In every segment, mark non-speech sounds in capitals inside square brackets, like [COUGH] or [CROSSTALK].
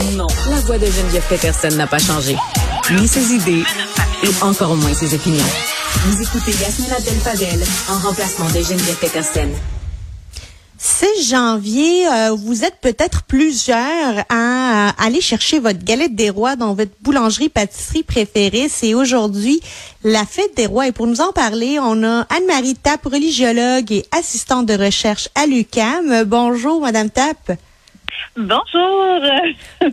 Non, la voix de Geneviève Peterson n'a pas changé. Ni ses idées, et encore moins ses opinions. Vous écoutez Yasmina Abdel-Fadel en remplacement de Geneviève Peterson. 6 janvier, euh, vous êtes peut-être plusieurs à, euh, aller chercher votre galette des rois dans votre boulangerie-pâtisserie préférée. C'est aujourd'hui la fête des rois. Et pour nous en parler, on a Anne-Marie Tapp, religiologue et assistante de recherche à l'UCAM. Bonjour, Madame Tapp. Bonjour. [LAUGHS]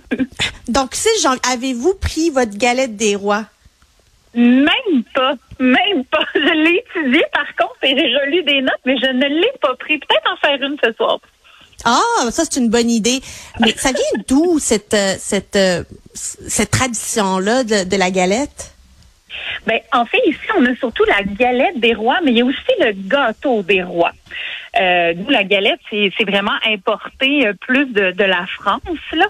Donc, 6 janvier, avez-vous pris votre galette des rois? Même pas. Même pas. [LAUGHS] Je l'ai étudié par contre et j'ai relu des notes, mais je ne l'ai pas pris. Peut-être en faire une ce soir. Ah, ça c'est une bonne idée. Mais ça vient d'où cette euh, cette euh, cette tradition là de, de la galette? Ben, en fait, ici, on a surtout la galette des rois, mais il y a aussi le gâteau des rois. Euh, nous, la galette, c'est vraiment importé euh, plus de, de, la France. Là,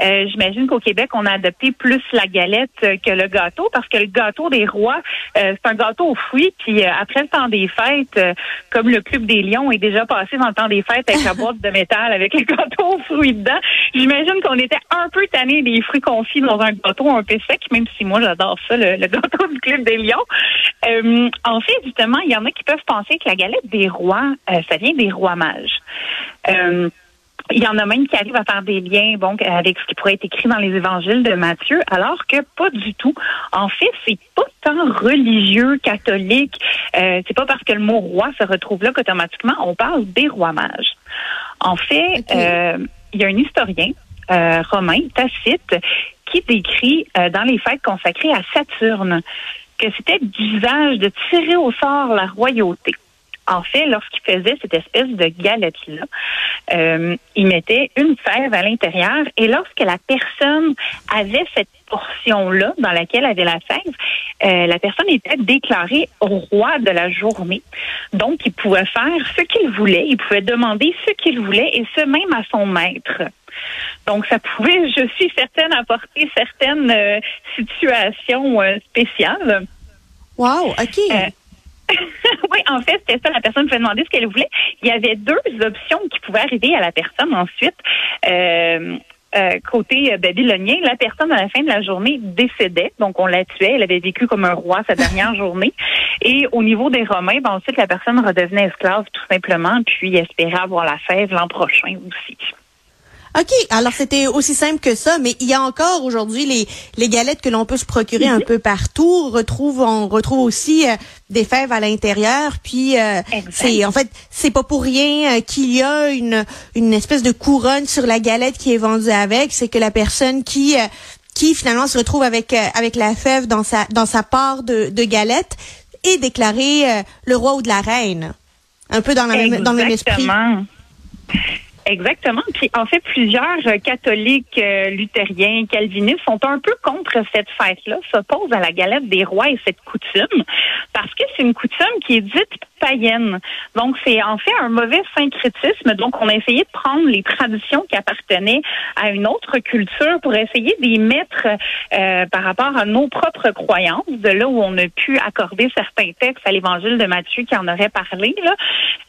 euh, j'imagine qu'au Québec, on a adopté plus la galette que le gâteau parce que le gâteau des rois, euh, c'est un gâteau aux fruits. Puis après le temps des fêtes, comme le club des lions est déjà passé dans le temps des fêtes avec la [LAUGHS] boîte de métal avec les gâteaux aux fruits dedans, j'imagine qu'on était un peu tanné des fruits confits dans un gâteau un peu sec, même si moi j'adore ça, le, le, gâteau du club des lions. en fait, justement, il y en a qui peuvent penser que la galette des rois, ça vient des rois mages. Euh, il y en a même qui arrivent à faire des liens bon, avec ce qui pourrait être écrit dans les évangiles de Matthieu, alors que pas du tout. En fait, c'est pas tant religieux, catholique. Euh, c'est pas parce que le mot roi se retrouve là qu'automatiquement on parle des rois mages. En fait, euh, il y a un historien euh, romain, Tacite, qui décrit euh, dans les fêtes consacrées à Saturne que c'était d'usage de tirer au sort la royauté. En fait, lorsqu'il faisait cette espèce de galette-là, euh, il mettait une fève à l'intérieur et lorsque la personne avait cette portion-là dans laquelle avait la fève, euh, la personne était déclarée roi de la journée. Donc, il pouvait faire ce qu'il voulait, il pouvait demander ce qu'il voulait et ce même à son maître. Donc, ça pouvait, [LAUGHS] je suis certaine, apporter certaines euh, situations euh, spéciales. Wow, OK. Euh, [LAUGHS] oui, en fait, c'était ça. La personne pouvait demander ce qu'elle voulait. Il y avait deux options qui pouvaient arriver à la personne ensuite. Euh, euh, côté babylonien, la personne à la fin de la journée décédait, donc on la tuait. Elle avait vécu comme un roi sa dernière [LAUGHS] journée. Et au niveau des Romains, ben, ensuite la personne redevenait esclave tout simplement, puis espérait avoir la fève l'an prochain aussi. OK, alors c'était aussi simple que ça, mais il y a encore aujourd'hui les, les galettes que l'on peut se procurer un peu partout. On retrouve, on retrouve aussi euh, des fèves à l'intérieur. Puis euh, c'est en fait c'est pas pour rien euh, qu'il y a une une espèce de couronne sur la galette qui est vendue avec. C'est que la personne qui qui finalement se retrouve avec avec la fève dans sa dans sa part de, de galette est déclaré le roi ou de la reine. Un peu dans, la même, dans le même esprit. Exactement. Puis en fait, plusieurs euh, catholiques, euh, luthériens, calvinistes sont un peu contre cette fête-là, s'opposent à la galette des rois et cette coutume, parce que c'est une coutume qui est dite païenne. Donc c'est en fait un mauvais syncrétisme. Donc on a essayé de prendre les traditions qui appartenaient à une autre culture pour essayer d'y mettre euh, par rapport à nos propres croyances, de là où on a pu accorder certains textes à l'Évangile de Matthieu qui en aurait parlé. Là.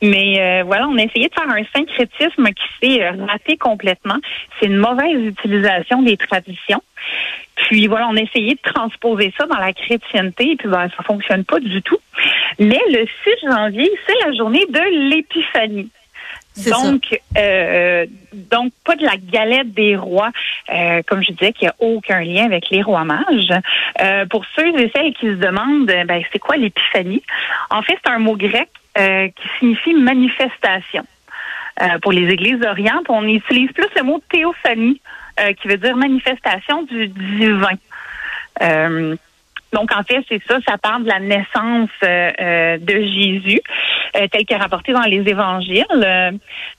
Mais euh, voilà, on a essayé de faire un syncrétisme qui s'est euh, raté complètement. C'est une mauvaise utilisation des traditions. Puis voilà, on a essayé de transposer ça dans la chrétienté, et puis ben, ça fonctionne pas du tout. Mais le 6 janvier, c'est la journée de l'épiphanie. Donc, euh, donc pas de la galette des rois, euh, comme je disais, qui a aucun lien avec les rois mages. Euh, pour ceux et celles qui se demandent, ben c'est quoi l'épiphanie? En fait, c'est un mot grec euh, qui signifie manifestation. Euh, pour les églises d'Orient, on utilise plus le mot théophanie, euh, qui veut dire manifestation du divin. Donc, en fait, c'est ça, ça parle de la naissance euh, de Jésus, euh, tel est rapporté dans les évangiles.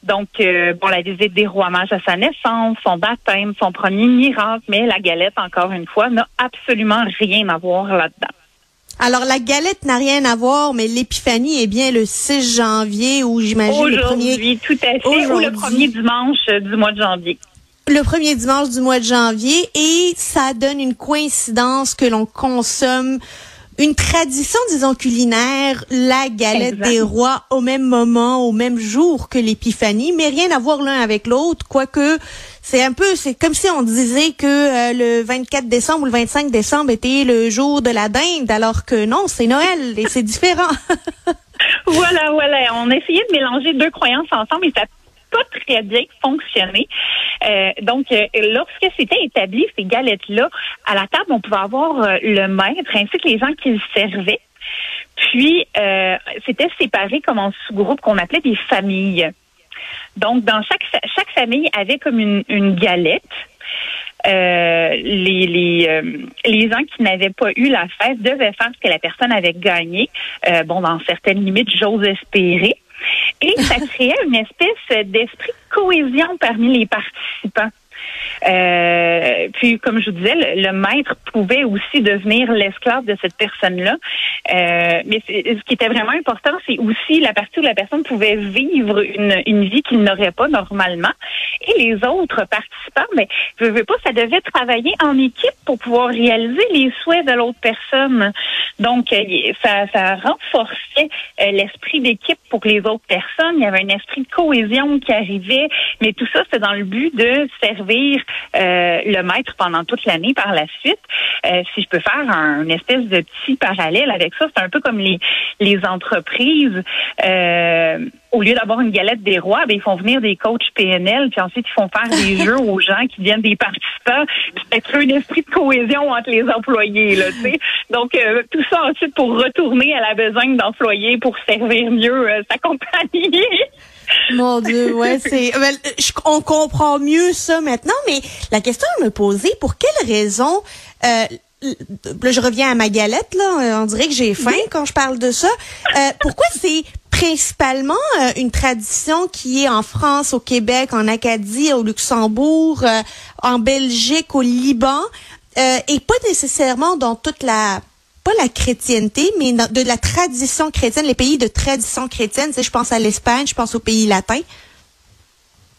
donc, bon, la visite des rois mages à sa naissance, son baptême, son premier miracle, mais la galette, encore une fois, n'a absolument rien à voir là-dedans. Alors, la galette n'a rien à voir, mais l'épiphanie est bien le 6 janvier, ou j'imagine le premier... tout à fait, ou le premier dimanche du mois de janvier. Le premier dimanche du mois de janvier et ça donne une coïncidence que l'on consomme une tradition, disons, culinaire, la galette des rois au même moment, au même jour que l'épiphanie, mais rien à voir l'un avec l'autre, quoique c'est un peu, c'est comme si on disait que euh, le 24 décembre ou le 25 décembre était le jour de la dinde, alors que non, c'est Noël et c'est différent. [LAUGHS] voilà, voilà. On a essayé de mélanger deux croyances ensemble et ça pas très bien fonctionné. Euh, donc, euh, lorsque c'était établi, ces galettes-là, à la table, on pouvait avoir euh, le maître ainsi que les gens qui le servaient. Puis, c'était séparé comme en sous-groupe qu'on appelait des familles. Donc, dans chaque, chaque famille avait comme une, galette. les les, les gens qui n'avaient pas eu la fête devaient faire ce que la personne avait gagné. bon, dans certaines limites, j'ose espérer. Et ça créait une espèce d'esprit de cohésion parmi les participants. Euh, puis, comme je vous disais, le, maître pouvait aussi devenir l'esclave de cette personne-là. Euh, mais ce qui était vraiment important, c'est aussi la partie où la personne pouvait vivre une, une vie qu'il n'aurait pas normalement. Et les autres participants, mais ben, je veux pas, ça devait travailler en équipe pour pouvoir réaliser les souhaits de l'autre personne. Donc, euh, ça, ça renforçait euh, l'esprit d'équipe pour les autres personnes. Il y avait un esprit de cohésion qui arrivait, mais tout ça, c'est dans le but de servir euh, le maître pendant toute l'année par la suite. Euh, si je peux faire un espèce de petit parallèle avec ça, c'est un peu comme les, les entreprises. Euh, au lieu d'avoir une galette des rois, ben, ils font venir des coachs PNL, puis ensuite ils font faire des [LAUGHS] jeux aux gens qui viennent des participants, puis c'est un esprit de cohésion entre les employés. Là, Donc, tout ça ensuite pour retourner à la besogne d'employés pour servir mieux sa compagnie. [LAUGHS] Mon Dieu, ouais, c'est. Ben, on comprend mieux ça maintenant, mais la question à me poser, pour quelle raison euh, là, je reviens à ma galette, là. On dirait que j'ai faim quand je parle de ça. Euh, pourquoi c'est principalement euh, une tradition qui est en France, au Québec, en Acadie, au Luxembourg, euh, en Belgique, au Liban, et pas nécessairement dans toute la pas la chrétienté, mais de la tradition chrétienne, les pays de tradition chrétienne. Je pense à l'Espagne, je pense aux pays latins.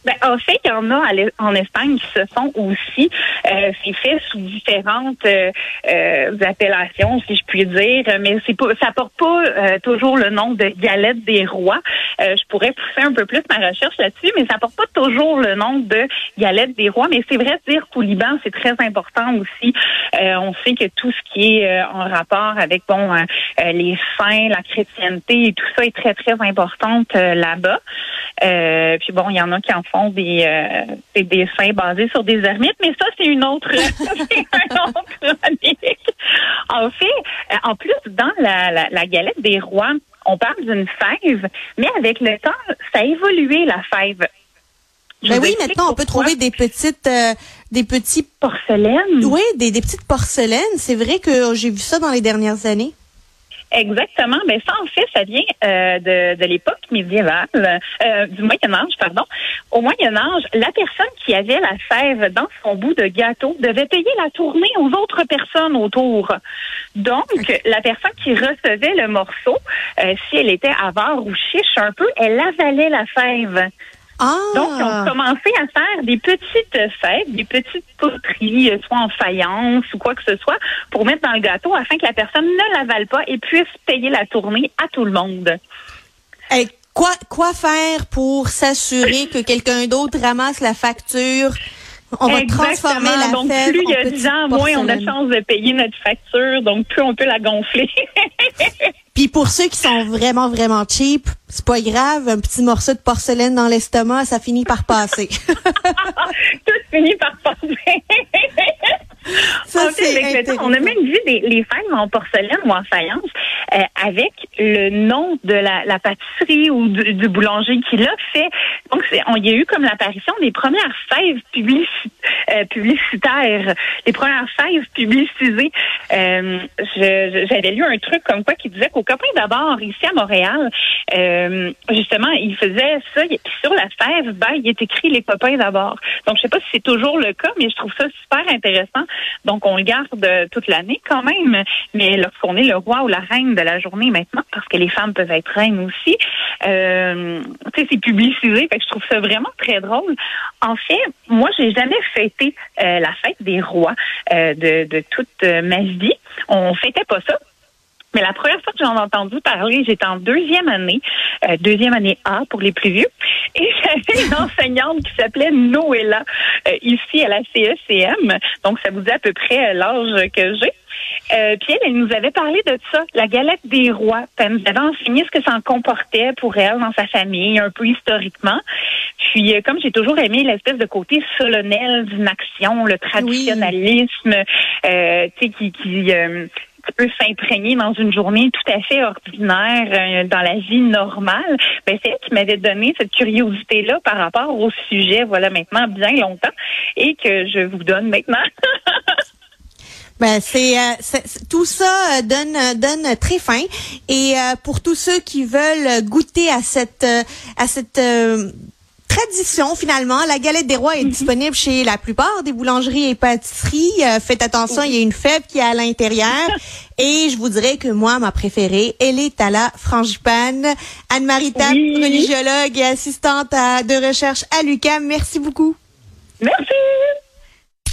Ben, en fait, il y en a en Espagne qui se font aussi. Euh, c'est fait sous différentes euh, euh, appellations, si je puis dire, mais c'est pas, ça porte pas euh, toujours le nom de galette des rois. je pourrais pousser un peu plus ma recherche là-dessus, mais ça porte pas toujours le nom de galette des rois. Mais c'est vrai de dire qu'au Liban, c'est très important aussi. on sait que tout ce qui est en rapport avec bon les saints, la chrétienté et tout ça est très très importante là-bas. puis bon, il y en a qui en font des, euh, des dessins basés sur des ermites, mais ça, c'est une autre, [LAUGHS] un autre En fait, euh, en plus, dans la, la, galette des rois, on parle d'une fève, mais avec le temps, ça a évolué, la fève. ben oui, maintenant, on peut trouver des petites, euh, des petits porcelaines. Oui, des, des petites porcelaines. C'est vrai que j'ai vu ça dans les dernières années. Exactement. Mais ça, en fait, ça vient euh, de, de l'époque médiévale, euh, du Moyen Âge, pardon. Au Moyen Âge, la personne qui avait la fève dans son bout de gâteau devait payer la tournée aux autres personnes autour. Donc, la personne qui recevait le morceau, euh, si elle était avare ou chiche un peu, elle avalait la fève. Ah. Donc, on a commencé à faire des petites fêtes, des petites poteries, euh, soit en faïence ou quoi que ce soit, pour mettre dans le gâteau afin que la personne ne l'avale pas et puisse payer la tournée à tout le monde. Et quoi, quoi faire pour s'assurer que quelqu'un d'autre ramasse la facture? On va transformer la donc, plus il y a de gens, moins on a de chance de payer notre facture, donc plus on peut la gonfler. [LAUGHS] Puis pour ceux qui sont vraiment, vraiment cheap, c'est pas grave, un petit morceau de porcelaine dans l'estomac, ça finit par passer. [LAUGHS] [LAUGHS] Tout finit par passer. Ça, on a même vu des, les fêtes en porcelaine ou en faïence euh, avec le nom de la, la pâtisserie ou du, boulanger qui l'a fait. Donc, on y a eu comme l'apparition des premières fèves euh, publicitaires, les premières fèves publicisées. Euh, J'avais lu un truc comme quoi qui disait qu'au copain d'abord, ici à Montréal, euh, justement, il faisait ça. Puis sur la fève, ben, il est écrit les copains d'abord. Donc, je sais pas si c'est toujours le cas, mais je trouve ça super intéressant. Donc, on le garde toute l'année quand même. Mais lorsqu'on est le roi ou la reine de la journée maintenant, parce que les femmes peuvent être reines aussi, euh, c'est publicisé. Fait je trouve ça vraiment très drôle. En fait, moi, j'ai jamais fêté euh, la fête des rois euh, de, toute ma vie. On fêtait pas ça. Mais la première fois que j'en ai entendu parler, j'étais en deuxième année, euh, deuxième année A pour les plus vieux, et [LAUGHS] j'avais une enseignante qui s'appelait Noëlla, euh, ici à la CECM. Donc, ça vous dit à peu près l'âge que j'ai. Euh, puis elle, elle nous avait parlé de ça, la galette des rois. elle nous avait enseigné ce que ça en comportait pour elle dans sa famille, un peu historiquement. Puis euh, comme j'ai toujours aimé l'espèce de côté solennel d'une action, le traditionnalisme, euh, tu sais, qui, qui peut s'imprégner dans une journée tout à fait ordinaire dans la vie normale, ben c'est elle qui m'avait donné cette curiosité-là par rapport au sujet, voilà maintenant bien longtemps, et que je vous donne maintenant. [LAUGHS] Ben c'est euh, tout ça euh, donne donne très faim et euh, pour tous ceux qui veulent goûter à cette à cette tradition finalement, la galette des rois est disponible chez la plupart des boulangeries et pâtisseries. faites attention, il y a une fève qui est à l'intérieur. [LAUGHS] Et je vous dirais que moi, ma préférée, elle est à la frangipane. Anne-Marie Tapp, religiologue et assistante à, de recherche à l'UQAM. Merci beaucoup. Merci.